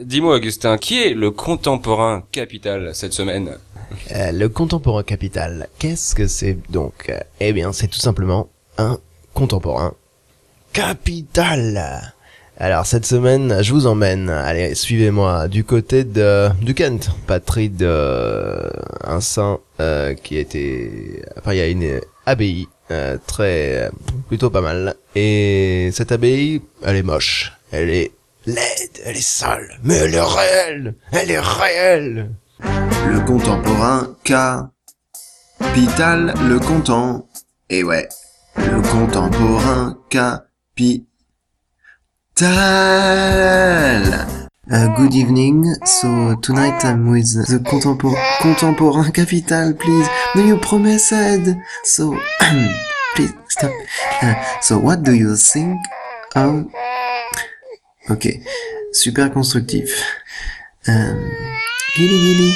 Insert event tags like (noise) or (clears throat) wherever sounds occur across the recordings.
Dis-moi, Augustin, qui est le contemporain capital cette semaine Euh, le contemporain capital, qu'est-ce que c'est donc? Eh bien, c'est tout simplement un contemporain capital. Alors cette semaine, je vous emmène, allez, suivez-moi, du côté de du Kent, patrie de un saint euh, qui était, enfin il y a une abbaye euh, très, plutôt pas mal. Et cette abbaye, elle est moche, elle est laide, elle est sale, mais elle est réelle, elle est réelle. Le contemporain capital, le content. Et ouais, le contemporain capital. Uh, good evening. So tonight I'm with the contempor contemporain capital, please. No, you promised. So (clears throat) please stop. Uh, so what do you think of? Ok, super constructif. Um, Gilly Gilly,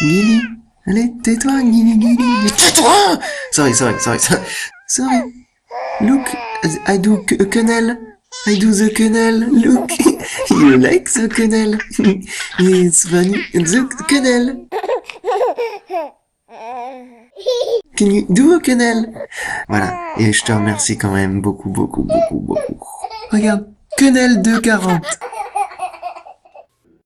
Gilly, allez, tais-toi, Gilly Gilly, tais-toi! Sorry, sorry, sorry, sorry. Sorry. Look, I do a quenelle. I do the quenelle. Look, (laughs) you like the quenelle. (laughs) It's funny. The quenelle. Can you do a quenelle? Voilà. Et je te remercie quand même beaucoup, beaucoup, beaucoup, beaucoup. Regarde. Quenelle 240.